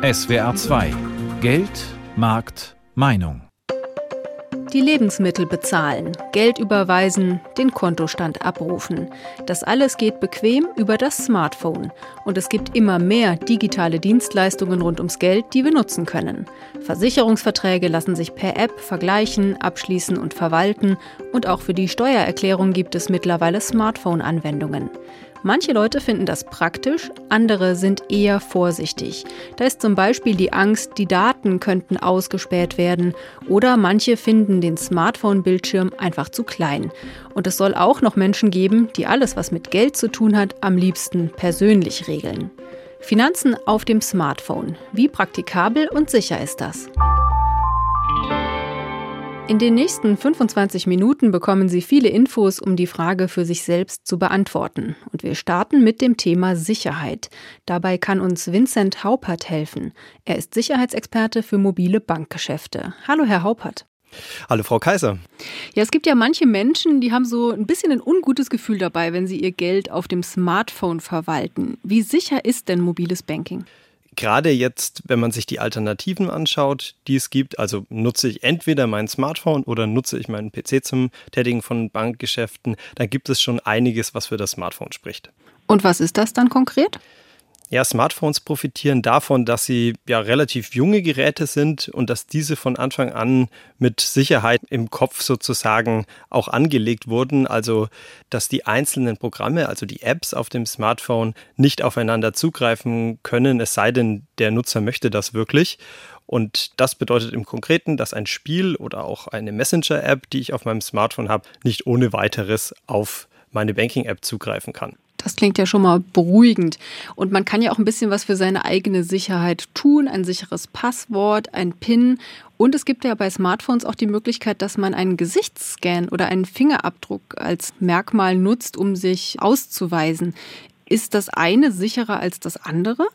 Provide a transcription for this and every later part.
SWR 2 Geld, Markt, Meinung. Die Lebensmittel bezahlen, Geld überweisen, den Kontostand abrufen. Das alles geht bequem über das Smartphone. Und es gibt immer mehr digitale Dienstleistungen rund ums Geld, die wir nutzen können. Versicherungsverträge lassen sich per App vergleichen, abschließen und verwalten. Und auch für die Steuererklärung gibt es mittlerweile Smartphone-Anwendungen. Manche Leute finden das praktisch, andere sind eher vorsichtig. Da ist zum Beispiel die Angst, die Daten könnten ausgespäht werden oder manche finden den Smartphone-Bildschirm einfach zu klein. Und es soll auch noch Menschen geben, die alles, was mit Geld zu tun hat, am liebsten persönlich regeln. Finanzen auf dem Smartphone. Wie praktikabel und sicher ist das? In den nächsten 25 Minuten bekommen Sie viele Infos, um die Frage für sich selbst zu beantworten. Und wir starten mit dem Thema Sicherheit. Dabei kann uns Vincent Haupert helfen. Er ist Sicherheitsexperte für mobile Bankgeschäfte. Hallo, Herr Haupert. Hallo, Frau Kaiser. Ja, es gibt ja manche Menschen, die haben so ein bisschen ein ungutes Gefühl dabei, wenn sie ihr Geld auf dem Smartphone verwalten. Wie sicher ist denn mobiles Banking? Gerade jetzt, wenn man sich die Alternativen anschaut, die es gibt, also nutze ich entweder mein Smartphone oder nutze ich meinen PC zum Tätigen von Bankgeschäften, dann gibt es schon einiges, was für das Smartphone spricht. Und was ist das dann konkret? Ja, Smartphones profitieren davon, dass sie ja relativ junge Geräte sind und dass diese von Anfang an mit Sicherheit im Kopf sozusagen auch angelegt wurden. Also, dass die einzelnen Programme, also die Apps auf dem Smartphone nicht aufeinander zugreifen können, es sei denn, der Nutzer möchte das wirklich. Und das bedeutet im Konkreten, dass ein Spiel oder auch eine Messenger-App, die ich auf meinem Smartphone habe, nicht ohne weiteres auf meine Banking-App zugreifen kann. Das klingt ja schon mal beruhigend. Und man kann ja auch ein bisschen was für seine eigene Sicherheit tun. Ein sicheres Passwort, ein PIN. Und es gibt ja bei Smartphones auch die Möglichkeit, dass man einen Gesichtsscan oder einen Fingerabdruck als Merkmal nutzt, um sich auszuweisen. Ist das eine sicherer als das andere?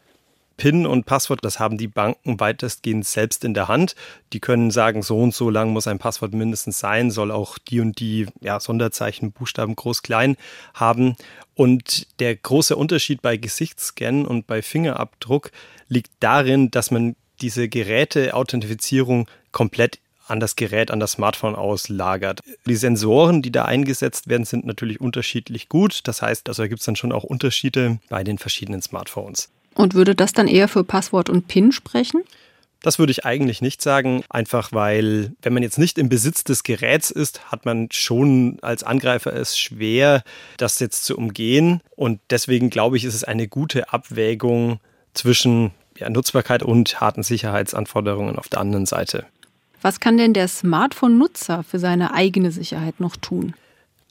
PIN und Passwort, das haben die Banken weitestgehend selbst in der Hand. Die können sagen, so und so lang muss ein Passwort mindestens sein, soll auch die und die ja, Sonderzeichen, Buchstaben groß, klein haben. Und der große Unterschied bei Gesichtsscan und bei Fingerabdruck liegt darin, dass man diese Geräteauthentifizierung komplett an das Gerät, an das Smartphone auslagert. Die Sensoren, die da eingesetzt werden, sind natürlich unterschiedlich gut. Das heißt, also da gibt es dann schon auch Unterschiede bei den verschiedenen Smartphones. Und würde das dann eher für Passwort und PIN sprechen? Das würde ich eigentlich nicht sagen, einfach weil, wenn man jetzt nicht im Besitz des Geräts ist, hat man schon als Angreifer es schwer, das jetzt zu umgehen. Und deswegen glaube ich, ist es eine gute Abwägung zwischen ja, Nutzbarkeit und harten Sicherheitsanforderungen auf der anderen Seite. Was kann denn der Smartphone-Nutzer für seine eigene Sicherheit noch tun?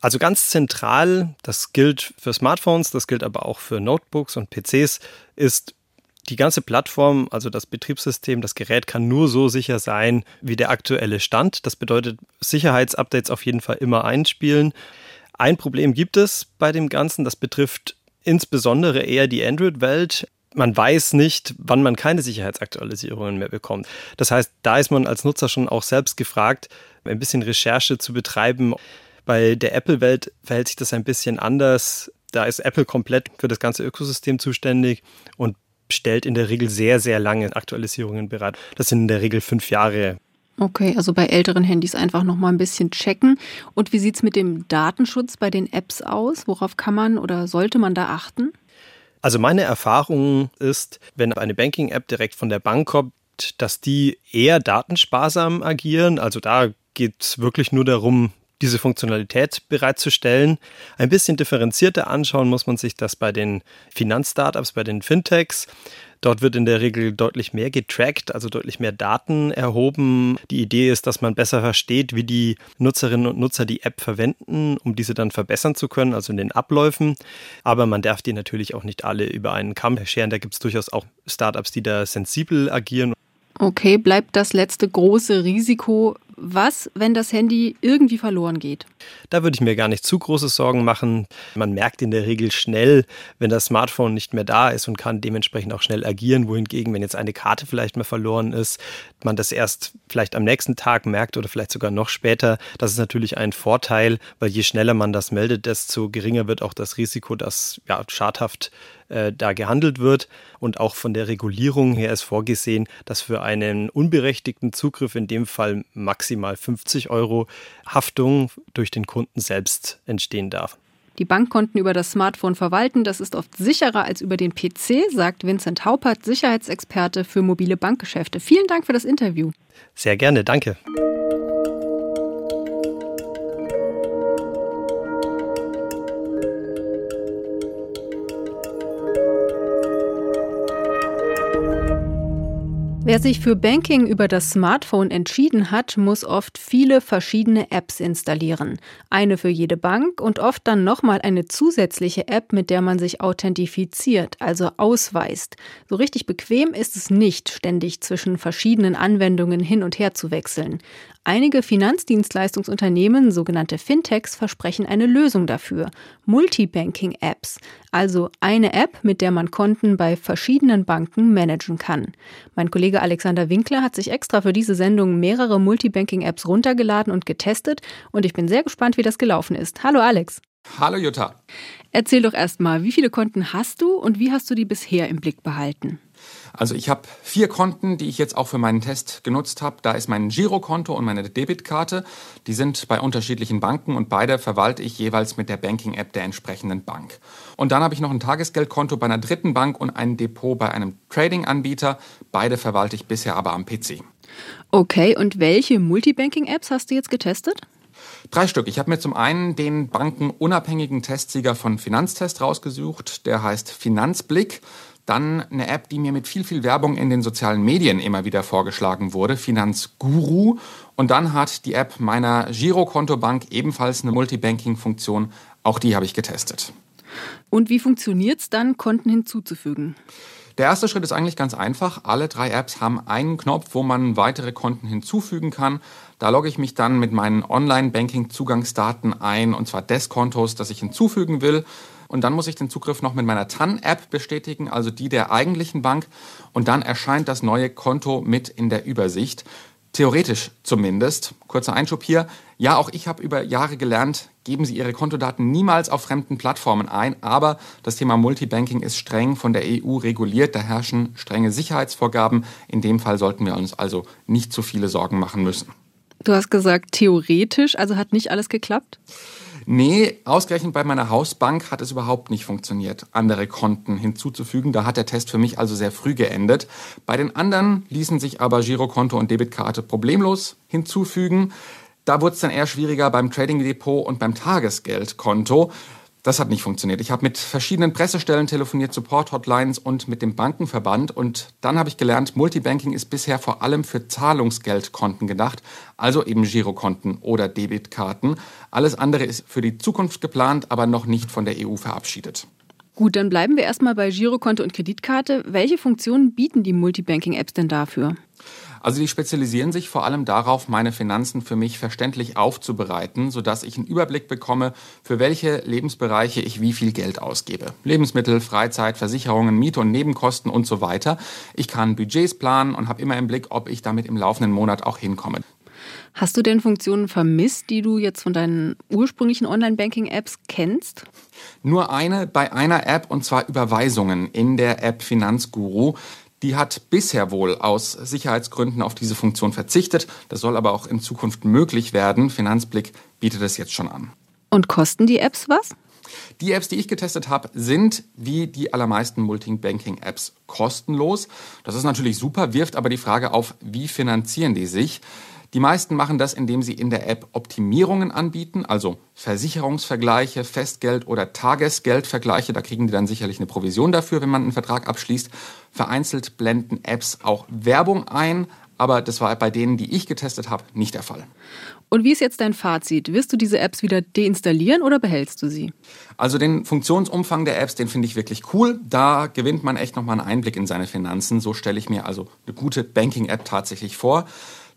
Also ganz zentral, das gilt für Smartphones, das gilt aber auch für Notebooks und PCs, ist die ganze Plattform, also das Betriebssystem, das Gerät kann nur so sicher sein wie der aktuelle Stand. Das bedeutet Sicherheitsupdates auf jeden Fall immer einspielen. Ein Problem gibt es bei dem Ganzen, das betrifft insbesondere eher die Android-Welt. Man weiß nicht, wann man keine Sicherheitsaktualisierungen mehr bekommt. Das heißt, da ist man als Nutzer schon auch selbst gefragt, ein bisschen Recherche zu betreiben. Bei der Apple-Welt verhält sich das ein bisschen anders. Da ist Apple komplett für das ganze Ökosystem zuständig und stellt in der Regel sehr, sehr lange Aktualisierungen bereit. Das sind in der Regel fünf Jahre. Okay, also bei älteren Handys einfach noch mal ein bisschen checken. Und wie sieht es mit dem Datenschutz bei den Apps aus? Worauf kann man oder sollte man da achten? Also meine Erfahrung ist, wenn eine Banking-App direkt von der Bank kommt, dass die eher datensparsam agieren. Also da geht es wirklich nur darum, diese Funktionalität bereitzustellen. Ein bisschen differenzierter anschauen muss man sich das bei den Finanzstartups, bei den Fintechs. Dort wird in der Regel deutlich mehr getrackt, also deutlich mehr Daten erhoben. Die Idee ist, dass man besser versteht, wie die Nutzerinnen und Nutzer die App verwenden, um diese dann verbessern zu können, also in den Abläufen. Aber man darf die natürlich auch nicht alle über einen Kamm scheren. Da gibt es durchaus auch Startups, die da sensibel agieren. Okay, bleibt das letzte große Risiko was, wenn das Handy irgendwie verloren geht? Da würde ich mir gar nicht zu große Sorgen machen. Man merkt in der Regel schnell, wenn das Smartphone nicht mehr da ist und kann dementsprechend auch schnell agieren. Wohingegen, wenn jetzt eine Karte vielleicht mal verloren ist, man das erst vielleicht am nächsten Tag merkt oder vielleicht sogar noch später. Das ist natürlich ein Vorteil, weil je schneller man das meldet, desto geringer wird auch das Risiko, dass ja, schadhaft äh, da gehandelt wird. Und auch von der Regulierung her ist vorgesehen, dass für einen unberechtigten Zugriff in dem Fall maximal 50 Euro Haftung durch den Kunden selbst entstehen darf. Die Bankkonten über das Smartphone verwalten, das ist oft sicherer als über den PC, sagt Vincent Haupert, Sicherheitsexperte für mobile Bankgeschäfte. Vielen Dank für das Interview. Sehr gerne, danke. Wer sich für Banking über das Smartphone entschieden hat, muss oft viele verschiedene Apps installieren. Eine für jede Bank und oft dann nochmal eine zusätzliche App, mit der man sich authentifiziert, also ausweist. So richtig bequem ist es nicht, ständig zwischen verschiedenen Anwendungen hin und her zu wechseln. Einige Finanzdienstleistungsunternehmen, sogenannte Fintechs, versprechen eine Lösung dafür. Multibanking-Apps, also eine App, mit der man Konten bei verschiedenen Banken managen kann. Mein Kollege Alexander Winkler hat sich extra für diese Sendung mehrere Multibanking-Apps runtergeladen und getestet und ich bin sehr gespannt, wie das gelaufen ist. Hallo Alex. Hallo Jutta. Erzähl doch erstmal, wie viele Konten hast du und wie hast du die bisher im Blick behalten? Also ich habe vier Konten, die ich jetzt auch für meinen Test genutzt habe. Da ist mein Girokonto und meine Debitkarte. Die sind bei unterschiedlichen Banken und beide verwalte ich jeweils mit der Banking-App der entsprechenden Bank. Und dann habe ich noch ein Tagesgeldkonto bei einer dritten Bank und ein Depot bei einem Trading-Anbieter. Beide verwalte ich bisher aber am PC. Okay, und welche Multibanking-Apps hast du jetzt getestet? Drei Stück. Ich habe mir zum einen den bankenunabhängigen Testsieger von Finanztest rausgesucht. Der heißt Finanzblick. Dann eine App, die mir mit viel, viel Werbung in den sozialen Medien immer wieder vorgeschlagen wurde, Finanzguru. Und dann hat die App meiner Girokontobank ebenfalls eine Multibanking-Funktion. Auch die habe ich getestet. Und wie funktioniert es dann, Konten hinzuzufügen? Der erste Schritt ist eigentlich ganz einfach. Alle drei Apps haben einen Knopf, wo man weitere Konten hinzufügen kann. Da logge ich mich dann mit meinen Online-Banking-Zugangsdaten ein, und zwar des Kontos, das ich hinzufügen will. Und dann muss ich den Zugriff noch mit meiner TAN-App bestätigen, also die der eigentlichen Bank. Und dann erscheint das neue Konto mit in der Übersicht. Theoretisch zumindest. Kurzer Einschub hier. Ja, auch ich habe über Jahre gelernt, geben Sie Ihre Kontodaten niemals auf fremden Plattformen ein. Aber das Thema Multibanking ist streng von der EU reguliert. Da herrschen strenge Sicherheitsvorgaben. In dem Fall sollten wir uns also nicht zu viele Sorgen machen müssen. Du hast gesagt, theoretisch, also hat nicht alles geklappt? Nee, ausgerechnet bei meiner Hausbank hat es überhaupt nicht funktioniert, andere Konten hinzuzufügen. Da hat der Test für mich also sehr früh geendet. Bei den anderen ließen sich aber Girokonto und Debitkarte problemlos hinzufügen. Da wurde es dann eher schwieriger beim Trading Depot und beim Tagesgeldkonto. Das hat nicht funktioniert. Ich habe mit verschiedenen Pressestellen telefoniert, Support-Hotlines und mit dem Bankenverband. Und dann habe ich gelernt, Multibanking ist bisher vor allem für Zahlungsgeldkonten gedacht, also eben Girokonten oder Debitkarten. Alles andere ist für die Zukunft geplant, aber noch nicht von der EU verabschiedet. Gut, dann bleiben wir erstmal bei Girokonto und Kreditkarte. Welche Funktionen bieten die Multibanking-Apps denn dafür? Also die spezialisieren sich vor allem darauf, meine Finanzen für mich verständlich aufzubereiten, sodass ich einen Überblick bekomme, für welche Lebensbereiche ich wie viel Geld ausgebe. Lebensmittel, Freizeit, Versicherungen, Miete und Nebenkosten und so weiter. Ich kann Budgets planen und habe immer im Blick, ob ich damit im laufenden Monat auch hinkomme. Hast du denn Funktionen vermisst, die du jetzt von deinen ursprünglichen Online-Banking-Apps kennst? Nur eine bei einer App und zwar Überweisungen in der App Finanzguru. Die hat bisher wohl aus Sicherheitsgründen auf diese Funktion verzichtet. Das soll aber auch in Zukunft möglich werden. Finanzblick bietet es jetzt schon an. Und kosten die Apps was? Die Apps, die ich getestet habe, sind wie die allermeisten Multibanking-Apps kostenlos. Das ist natürlich super, wirft aber die Frage auf, wie finanzieren die sich? Die meisten machen das, indem sie in der App Optimierungen anbieten, also Versicherungsvergleiche, Festgeld- oder Tagesgeldvergleiche. Da kriegen die dann sicherlich eine Provision dafür, wenn man einen Vertrag abschließt. Vereinzelt blenden Apps auch Werbung ein, aber das war bei denen, die ich getestet habe, nicht der Fall. Und wie ist jetzt dein Fazit? Wirst du diese Apps wieder deinstallieren oder behältst du sie? Also den Funktionsumfang der Apps, den finde ich wirklich cool. Da gewinnt man echt nochmal einen Einblick in seine Finanzen. So stelle ich mir also eine gute Banking-App tatsächlich vor.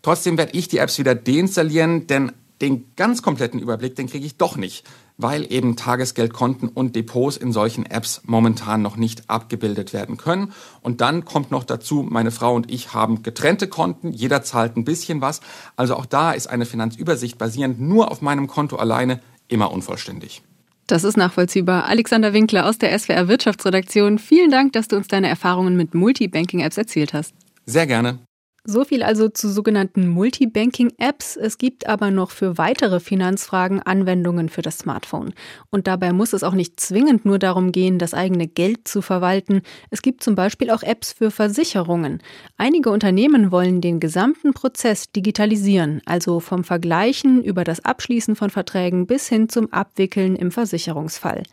Trotzdem werde ich die Apps wieder deinstallieren, denn den ganz kompletten Überblick, den kriege ich doch nicht, weil eben Tagesgeldkonten und Depots in solchen Apps momentan noch nicht abgebildet werden können. Und dann kommt noch dazu, meine Frau und ich haben getrennte Konten, jeder zahlt ein bisschen was. Also auch da ist eine Finanzübersicht basierend nur auf meinem Konto alleine immer unvollständig. Das ist nachvollziehbar. Alexander Winkler aus der SWR Wirtschaftsredaktion. Vielen Dank, dass du uns deine Erfahrungen mit Multibanking-Apps erzählt hast. Sehr gerne. So viel also zu sogenannten Multibanking-Apps. Es gibt aber noch für weitere Finanzfragen Anwendungen für das Smartphone. Und dabei muss es auch nicht zwingend nur darum gehen, das eigene Geld zu verwalten. Es gibt zum Beispiel auch Apps für Versicherungen. Einige Unternehmen wollen den gesamten Prozess digitalisieren, also vom Vergleichen über das Abschließen von Verträgen bis hin zum Abwickeln im Versicherungsfall.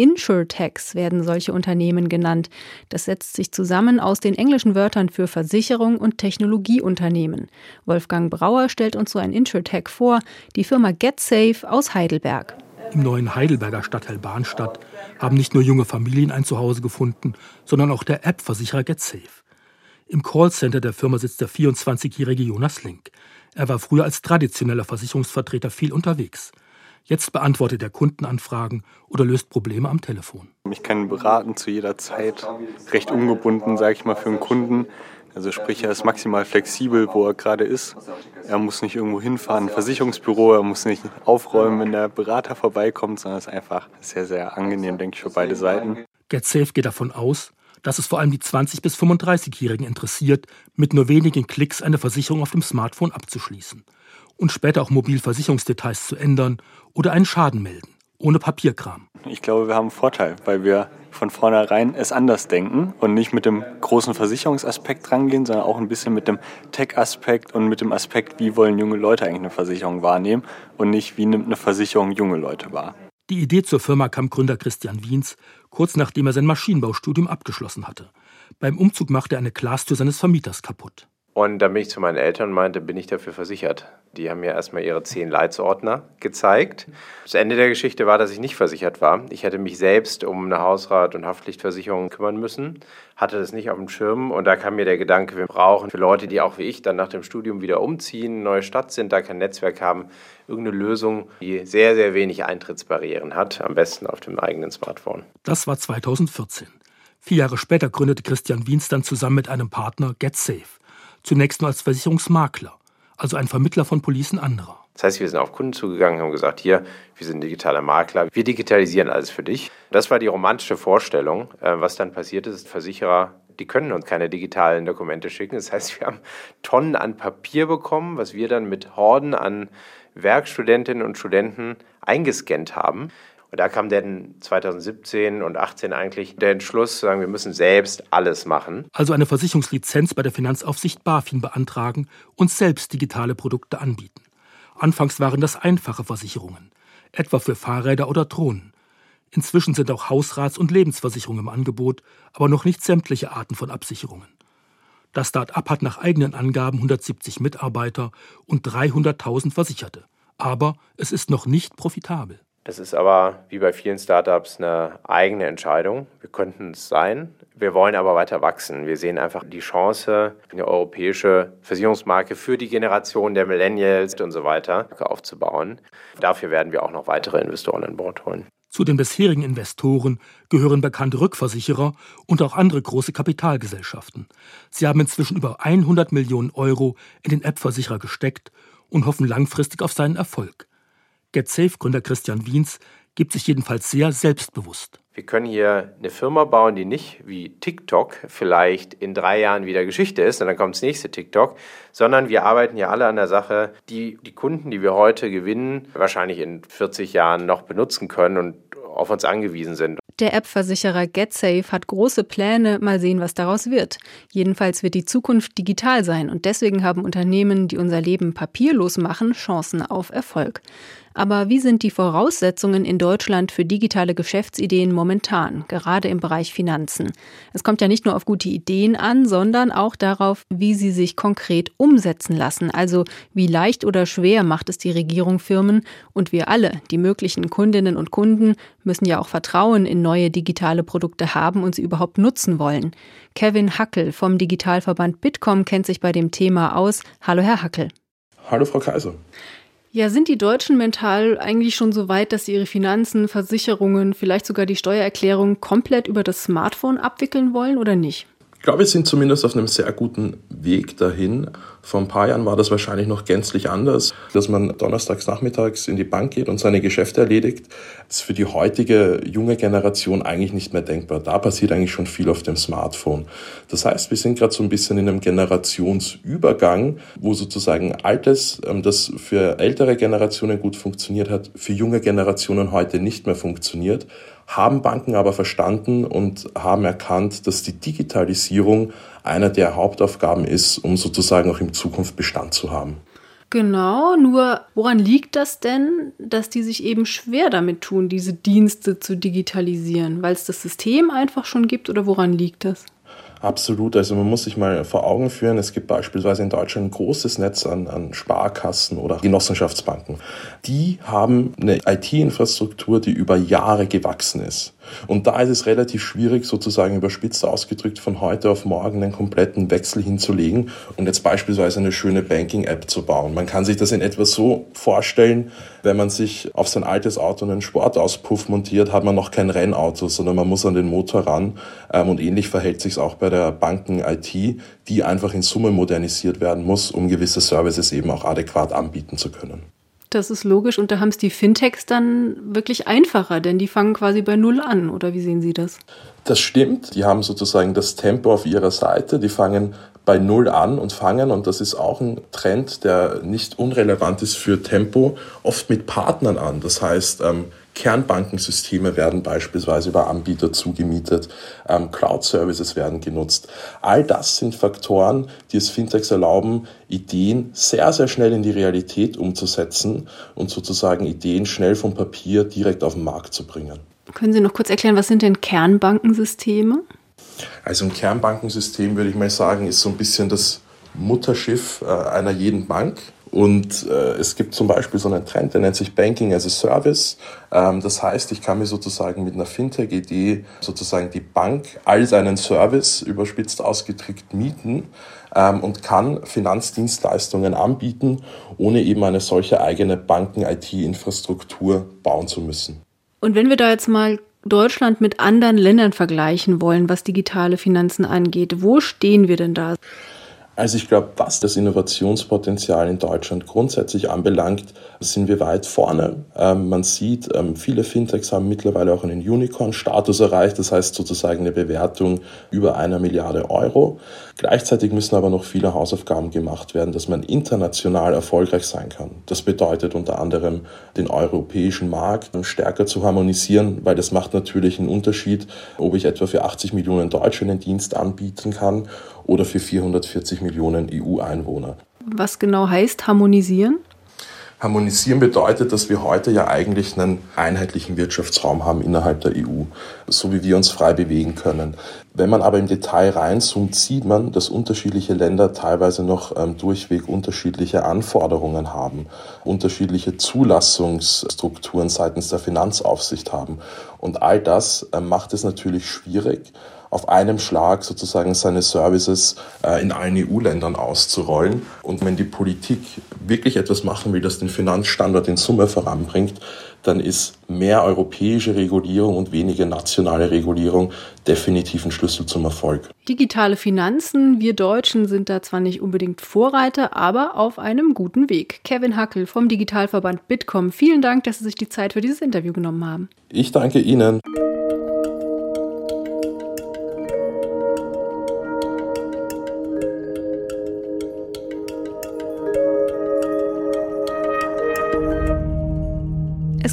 Insurtechs werden solche Unternehmen genannt. Das setzt sich zusammen aus den englischen Wörtern für Versicherung und Technologieunternehmen. Wolfgang Brauer stellt uns so ein Insurtech vor, die Firma GetSafe aus Heidelberg. Im neuen Heidelberger Stadtteil Bahnstadt haben nicht nur junge Familien ein Zuhause gefunden, sondern auch der App-Versicherer GetSafe. Im Callcenter der Firma sitzt der 24-jährige Jonas Link. Er war früher als traditioneller Versicherungsvertreter viel unterwegs. Jetzt beantwortet er Kundenanfragen oder löst Probleme am Telefon. Ich kann beraten zu jeder Zeit, recht ungebunden, sage ich mal, für einen Kunden. Also sprich, er ist maximal flexibel, wo er gerade ist. Er muss nicht irgendwo hinfahren, ein Versicherungsbüro, er muss nicht aufräumen, wenn der Berater vorbeikommt, sondern es ist einfach sehr, sehr angenehm, denke ich, für beide Seiten. GetSafe geht davon aus, dass es vor allem die 20- bis 35-Jährigen interessiert, mit nur wenigen Klicks eine Versicherung auf dem Smartphone abzuschließen und später auch Mobilversicherungsdetails zu ändern oder einen Schaden melden, ohne Papierkram. Ich glaube, wir haben einen Vorteil, weil wir von vornherein es anders denken und nicht mit dem großen Versicherungsaspekt rangehen, sondern auch ein bisschen mit dem Tech-Aspekt und mit dem Aspekt, wie wollen junge Leute eigentlich eine Versicherung wahrnehmen und nicht, wie nimmt eine Versicherung junge Leute wahr. Die Idee zur Firma kam Gründer Christian Wiens kurz nachdem er sein Maschinenbaustudium abgeschlossen hatte. Beim Umzug machte er eine Glastür seines Vermieters kaputt. Und dann bin ich zu meinen Eltern und meinte, bin ich dafür versichert? Die haben mir erstmal ihre zehn Leitsordner gezeigt. Das Ende der Geschichte war, dass ich nicht versichert war. Ich hätte mich selbst um eine Hausrat- und Haftpflichtversicherung kümmern müssen, hatte das nicht auf dem Schirm und da kam mir der Gedanke, wir brauchen für Leute, die auch wie ich dann nach dem Studium wieder umziehen, neue Stadt sind, da kein Netzwerk haben, irgendeine Lösung, die sehr, sehr wenig Eintrittsbarrieren hat, am besten auf dem eigenen Smartphone. Das war 2014. Vier Jahre später gründete Christian Wiens dann zusammen mit einem Partner GetSafe zunächst nur als Versicherungsmakler, also ein Vermittler von Policen anderer. Das heißt, wir sind auf Kunden zugegangen und haben gesagt, hier, wir sind digitaler Makler, wir digitalisieren alles für dich. Das war die romantische Vorstellung. Äh, was dann passiert ist, Versicherer, die können uns keine digitalen Dokumente schicken. Das heißt, wir haben Tonnen an Papier bekommen, was wir dann mit Horden an Werkstudentinnen und Studenten eingescannt haben. Und da kam dann 2017 und 2018 eigentlich der Entschluss, zu sagen, wir müssen selbst alles machen. Also eine Versicherungslizenz bei der Finanzaufsicht BaFin beantragen und selbst digitale Produkte anbieten. Anfangs waren das einfache Versicherungen, etwa für Fahrräder oder Drohnen. Inzwischen sind auch Hausrats- und Lebensversicherungen im Angebot, aber noch nicht sämtliche Arten von Absicherungen. Das Start-up hat nach eigenen Angaben 170 Mitarbeiter und 300.000 Versicherte. Aber es ist noch nicht profitabel. Das ist aber wie bei vielen Startups eine eigene Entscheidung. Wir könnten es sein. Wir wollen aber weiter wachsen. Wir sehen einfach die Chance, eine europäische Versicherungsmarke für die Generation der Millennials und so weiter aufzubauen. Dafür werden wir auch noch weitere Investoren an Bord holen. Zu den bisherigen Investoren gehören bekannte Rückversicherer und auch andere große Kapitalgesellschaften. Sie haben inzwischen über 100 Millionen Euro in den App-Versicherer gesteckt und hoffen langfristig auf seinen Erfolg. GetSafe-Gründer Christian Wiens gibt sich jedenfalls sehr selbstbewusst. Wir können hier eine Firma bauen, die nicht wie TikTok vielleicht in drei Jahren wieder Geschichte ist und dann kommt das nächste TikTok, sondern wir arbeiten ja alle an der Sache, die die Kunden, die wir heute gewinnen, wahrscheinlich in 40 Jahren noch benutzen können und auf uns angewiesen sind. Der App-Versicherer GetSafe hat große Pläne, mal sehen, was daraus wird. Jedenfalls wird die Zukunft digital sein und deswegen haben Unternehmen, die unser Leben papierlos machen, Chancen auf Erfolg. Aber wie sind die Voraussetzungen in Deutschland für digitale Geschäftsideen momentan, gerade im Bereich Finanzen? Es kommt ja nicht nur auf gute Ideen an, sondern auch darauf, wie sie sich konkret umsetzen lassen. Also wie leicht oder schwer macht es die Regierung Firmen und wir alle, die möglichen Kundinnen und Kunden, müssen ja auch Vertrauen in neue digitale Produkte haben und sie überhaupt nutzen wollen. Kevin Hackel vom Digitalverband Bitkom kennt sich bei dem Thema aus. Hallo, Herr Hackel. Hallo, Frau Kaiser. Ja, sind die Deutschen mental eigentlich schon so weit, dass sie ihre Finanzen, Versicherungen, vielleicht sogar die Steuererklärung komplett über das Smartphone abwickeln wollen oder nicht? Ich glaube, wir sind zumindest auf einem sehr guten Weg dahin. Vor ein paar Jahren war das wahrscheinlich noch gänzlich anders, dass man donnerstags nachmittags in die Bank geht und seine Geschäfte erledigt. Das ist für die heutige junge Generation eigentlich nicht mehr denkbar. Da passiert eigentlich schon viel auf dem Smartphone. Das heißt, wir sind gerade so ein bisschen in einem Generationsübergang, wo sozusagen Altes, ähm, das für ältere Generationen gut funktioniert hat, für junge Generationen heute nicht mehr funktioniert haben Banken aber verstanden und haben erkannt, dass die Digitalisierung einer der Hauptaufgaben ist, um sozusagen auch in Zukunft Bestand zu haben. Genau, nur woran liegt das denn, dass die sich eben schwer damit tun, diese Dienste zu digitalisieren? Weil es das System einfach schon gibt oder woran liegt das? Absolut. Also man muss sich mal vor Augen führen, es gibt beispielsweise in Deutschland ein großes Netz an, an Sparkassen oder Genossenschaftsbanken. Die haben eine IT-Infrastruktur, die über Jahre gewachsen ist. Und da ist es relativ schwierig, sozusagen überspitzt ausgedrückt, von heute auf morgen einen kompletten Wechsel hinzulegen und jetzt beispielsweise eine schöne Banking-App zu bauen. Man kann sich das in etwa so vorstellen, wenn man sich auf sein altes Auto einen Sportauspuff montiert, hat man noch kein Rennauto, sondern man muss an den Motor ran. Ähm, und ähnlich verhält sich es auch bei der Banken-IT, die einfach in Summe modernisiert werden muss, um gewisse Services eben auch adäquat anbieten zu können. Das ist logisch und da haben es die Fintechs dann wirklich einfacher, denn die fangen quasi bei Null an, oder wie sehen Sie das? Das stimmt, die haben sozusagen das Tempo auf ihrer Seite, die fangen bei Null an und fangen, und das ist auch ein Trend, der nicht unrelevant ist für Tempo, oft mit Partnern an. Das heißt, ähm, Kernbankensysteme werden beispielsweise über Anbieter zugemietet, ähm, Cloud-Services werden genutzt. All das sind Faktoren, die es Fintechs erlauben, Ideen sehr, sehr schnell in die Realität umzusetzen und sozusagen Ideen schnell vom Papier direkt auf den Markt zu bringen. Können Sie noch kurz erklären, was sind denn Kernbankensysteme? Also ein Kernbankensystem, würde ich mal sagen, ist so ein bisschen das Mutterschiff äh, einer jeden Bank. Und äh, es gibt zum Beispiel so einen Trend, der nennt sich Banking as a Service. Ähm, das heißt, ich kann mir sozusagen mit einer Fintech-Idee sozusagen die Bank als einen Service überspitzt ausgedrückt mieten ähm, und kann Finanzdienstleistungen anbieten, ohne eben eine solche eigene Banken-IT-Infrastruktur bauen zu müssen. Und wenn wir da jetzt mal Deutschland mit anderen Ländern vergleichen wollen, was digitale Finanzen angeht, wo stehen wir denn da? Also ich glaube, was das Innovationspotenzial in Deutschland grundsätzlich anbelangt, sind wir weit vorne. Ähm, man sieht, ähm, viele Fintechs haben mittlerweile auch einen Unicorn-Status erreicht, das heißt sozusagen eine Bewertung über einer Milliarde Euro. Gleichzeitig müssen aber noch viele Hausaufgaben gemacht werden, dass man international erfolgreich sein kann. Das bedeutet unter anderem, den europäischen Markt stärker zu harmonisieren, weil das macht natürlich einen Unterschied, ob ich etwa für 80 Millionen Deutsche einen Dienst anbieten kann oder für 440 Millionen EU-Einwohner. Was genau heißt harmonisieren? Harmonisieren bedeutet, dass wir heute ja eigentlich einen einheitlichen Wirtschaftsraum haben innerhalb der EU, so wie wir uns frei bewegen können. Wenn man aber im Detail reinzoomt, sieht man, dass unterschiedliche Länder teilweise noch ähm, durchweg unterschiedliche Anforderungen haben, unterschiedliche Zulassungsstrukturen seitens der Finanzaufsicht haben. Und all das äh, macht es natürlich schwierig, auf einem Schlag sozusagen seine Services äh, in allen EU-Ländern auszurollen. Und wenn die Politik wirklich etwas machen will, das den Finanzstandort in Summe voranbringt, dann ist mehr europäische Regulierung und weniger nationale Regulierung definitiv ein Schlüssel zum Erfolg. Digitale Finanzen, wir Deutschen sind da zwar nicht unbedingt Vorreiter, aber auf einem guten Weg. Kevin Hackel vom Digitalverband Bitkom, vielen Dank, dass Sie sich die Zeit für dieses Interview genommen haben. Ich danke Ihnen.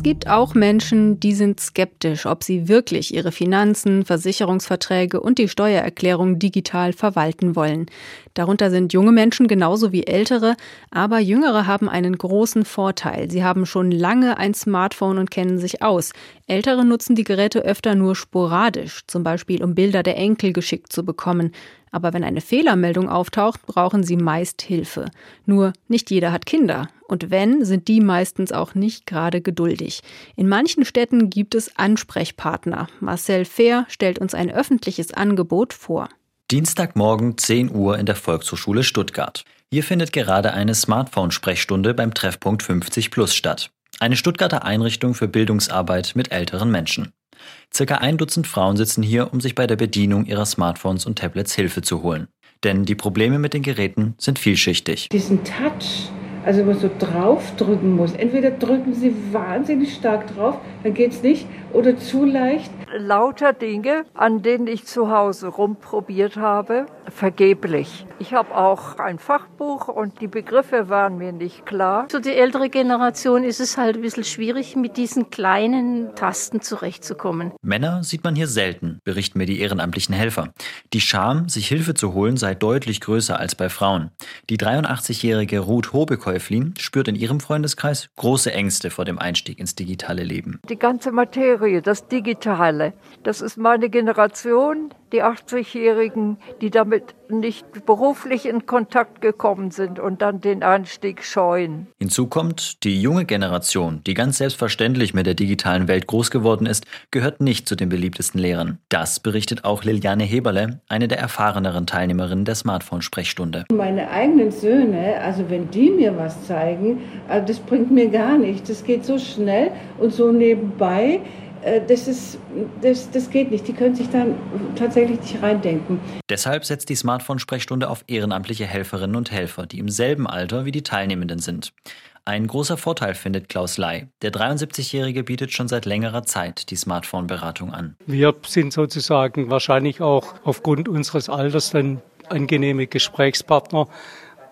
Gibt auch Menschen, die sind skeptisch, ob sie wirklich ihre Finanzen, Versicherungsverträge und die Steuererklärung digital verwalten wollen. Darunter sind junge Menschen genauso wie ältere, aber jüngere haben einen großen Vorteil. Sie haben schon lange ein Smartphone und kennen sich aus. Ältere nutzen die Geräte öfter nur sporadisch, zum Beispiel um Bilder der Enkel geschickt zu bekommen. Aber wenn eine Fehlermeldung auftaucht, brauchen sie meist Hilfe. Nur nicht jeder hat Kinder. Und wenn, sind die meistens auch nicht gerade geduldig. In manchen Städten gibt es Ansprechpartner. Marcel Fehr stellt uns ein öffentliches Angebot vor. Dienstagmorgen 10 Uhr in der Volkshochschule Stuttgart. Hier findet gerade eine Smartphone-Sprechstunde beim Treffpunkt 50 Plus statt. Eine Stuttgarter Einrichtung für Bildungsarbeit mit älteren Menschen. Circa ein Dutzend Frauen sitzen hier, um sich bei der Bedienung ihrer Smartphones und Tablets Hilfe zu holen. Denn die Probleme mit den Geräten sind vielschichtig. Diesen Touch, also wo man so draufdrücken muss. Entweder drücken sie wahnsinnig stark drauf, dann geht es nicht, oder zu leicht. Lauter Dinge, an denen ich zu Hause rumprobiert habe, vergeblich. Ich habe auch ein Fachbuch und die Begriffe waren mir nicht klar. Für die ältere Generation ist es halt ein bisschen schwierig, mit diesen kleinen Tasten zurechtzukommen. Männer sieht man hier selten, berichten mir die ehrenamtlichen Helfer. Die Scham, sich Hilfe zu holen, sei deutlich größer als bei Frauen. Die 83-jährige Ruth Hobekäuflin spürt in ihrem Freundeskreis große Ängste vor dem Einstieg ins digitale Leben. Die ganze Materie, das Digitale, das ist meine Generation, die 80-Jährigen, die damit nicht beruflich in Kontakt gekommen sind und dann den Einstieg scheuen. Hinzu kommt, die junge Generation, die ganz selbstverständlich mit der digitalen Welt groß geworden ist, gehört nicht zu den beliebtesten Lehrern. Das berichtet auch Liliane Heberle, eine der erfahreneren Teilnehmerinnen der Smartphone-Sprechstunde. Meine eigenen Söhne, also wenn die mir was zeigen, also das bringt mir gar nichts. Das geht so schnell und so nebenbei. Äh, das, ist, das, das geht nicht. Die können sich dann tatsächlich nicht reindenken. Deshalb setzt die Smartphone-Sprechstunde auf ehrenamtliche Helferinnen und Helfer, die im selben Alter wie die Teilnehmenden sind. Ein großer Vorteil findet Klaus Ley. Der 73-Jährige bietet schon seit längerer Zeit die Smartphone-Beratung an. Wir sind sozusagen wahrscheinlich auch aufgrund unseres Alters dann angenehme Gesprächspartner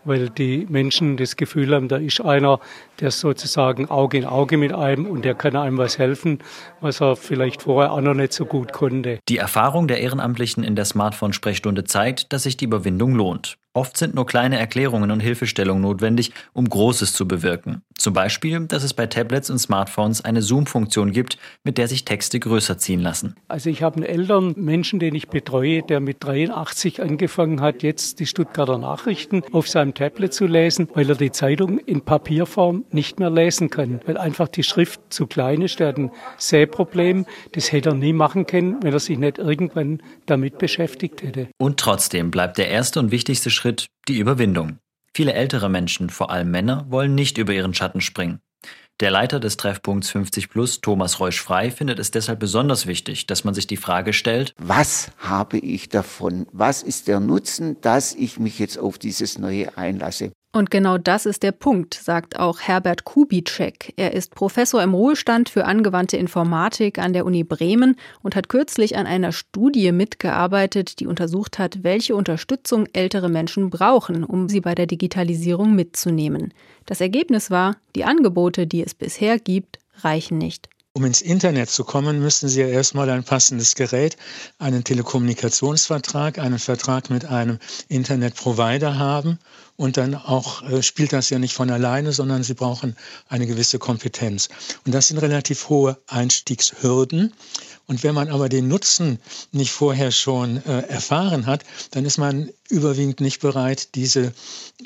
weil die Menschen das Gefühl haben, da ist einer, der sozusagen Auge in Auge mit einem und der kann einem was helfen, was er vielleicht vorher auch noch nicht so gut konnte. Die Erfahrung der Ehrenamtlichen in der Smartphone-Sprechstunde zeigt, dass sich die Überwindung lohnt. Oft sind nur kleine Erklärungen und Hilfestellungen notwendig, um Großes zu bewirken. Zum Beispiel, dass es bei Tablets und Smartphones eine Zoom-Funktion gibt, mit der sich Texte größer ziehen lassen. Also ich habe einen älteren Menschen, den ich betreue, der mit 83 angefangen hat, jetzt die Stuttgarter Nachrichten auf seinem Tablet zu lesen, weil er die Zeitung in Papierform nicht mehr lesen kann, weil einfach die Schrift zu klein ist. Der hat ein Sehproblem. Das hätte er nie machen können, wenn er sich nicht irgendwann damit beschäftigt hätte. Und trotzdem bleibt der erste und wichtigste Schritt Schritt die Überwindung. Viele ältere Menschen, vor allem Männer, wollen nicht über ihren Schatten springen. Der Leiter des Treffpunkts 50 Plus, Thomas Reusch-Frei, findet es deshalb besonders wichtig, dass man sich die Frage stellt, was habe ich davon? Was ist der Nutzen, dass ich mich jetzt auf dieses Neue einlasse? Und genau das ist der Punkt, sagt auch Herbert Kubitschek. Er ist Professor im Ruhestand für angewandte Informatik an der Uni Bremen und hat kürzlich an einer Studie mitgearbeitet, die untersucht hat, welche Unterstützung ältere Menschen brauchen, um sie bei der Digitalisierung mitzunehmen. Das Ergebnis war, die Angebote, die es bisher gibt, reichen nicht. Um ins Internet zu kommen, müssten Sie ja erstmal ein passendes Gerät, einen Telekommunikationsvertrag, einen Vertrag mit einem Internetprovider haben. Und dann auch äh, spielt das ja nicht von alleine, sondern Sie brauchen eine gewisse Kompetenz. Und das sind relativ hohe Einstiegshürden. Und wenn man aber den Nutzen nicht vorher schon äh, erfahren hat, dann ist man überwiegend nicht bereit, diese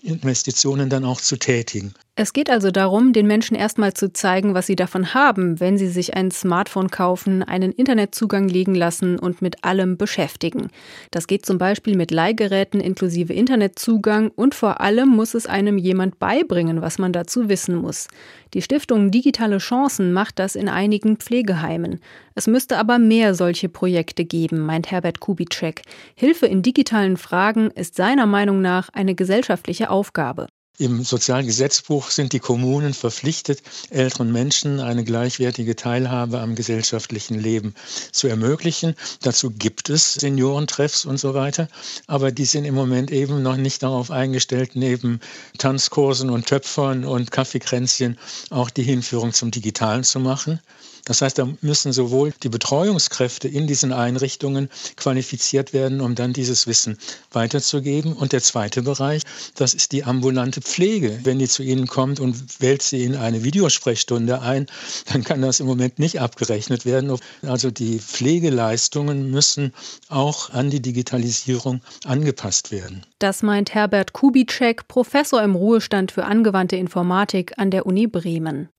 Investitionen dann auch zu tätigen. Es geht also darum, den Menschen erstmal zu zeigen, was sie davon haben, wenn sie sich ein Smartphone kaufen, einen Internetzugang legen lassen und mit allem beschäftigen. Das geht zum Beispiel mit Leihgeräten inklusive Internetzugang und vor allem muss es einem jemand beibringen, was man dazu wissen muss. Die Stiftung Digitale Chancen macht das in einigen Pflegeheimen. Es müsste aber mehr solche Projekte geben, meint Herbert Kubitschek. Hilfe in digitalen Fragen ist seiner Meinung nach eine gesellschaftliche Aufgabe. Im Sozialgesetzbuch sind die Kommunen verpflichtet, älteren Menschen eine gleichwertige Teilhabe am gesellschaftlichen Leben zu ermöglichen. Dazu gibt es Seniorentreffs und so weiter, aber die sind im Moment eben noch nicht darauf eingestellt, neben Tanzkursen und Töpfern und Kaffeekränzchen auch die Hinführung zum Digitalen zu machen. Das heißt, da müssen sowohl die Betreuungskräfte in diesen Einrichtungen qualifiziert werden, um dann dieses Wissen weiterzugeben. Und der zweite Bereich, das ist die ambulante Pflege. Wenn die zu Ihnen kommt und wählt sie in eine Videosprechstunde ein, dann kann das im Moment nicht abgerechnet werden. Also die Pflegeleistungen müssen auch an die Digitalisierung angepasst werden. Das meint Herbert Kubitschek, Professor im Ruhestand für angewandte Informatik an der Uni Bremen.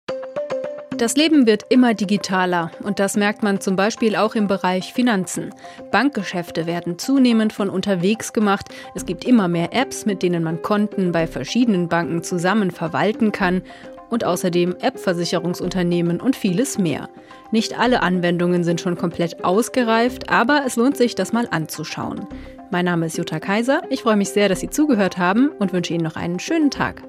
Das Leben wird immer digitaler und das merkt man zum Beispiel auch im Bereich Finanzen. Bankgeschäfte werden zunehmend von unterwegs gemacht. Es gibt immer mehr Apps, mit denen man Konten bei verschiedenen Banken zusammen verwalten kann. und außerdem App-Versicherungsunternehmen und vieles mehr. Nicht alle Anwendungen sind schon komplett ausgereift, aber es lohnt sich, das mal anzuschauen. Mein Name ist Jutta Kaiser. Ich freue mich sehr, dass Sie zugehört haben und wünsche Ihnen noch einen schönen Tag.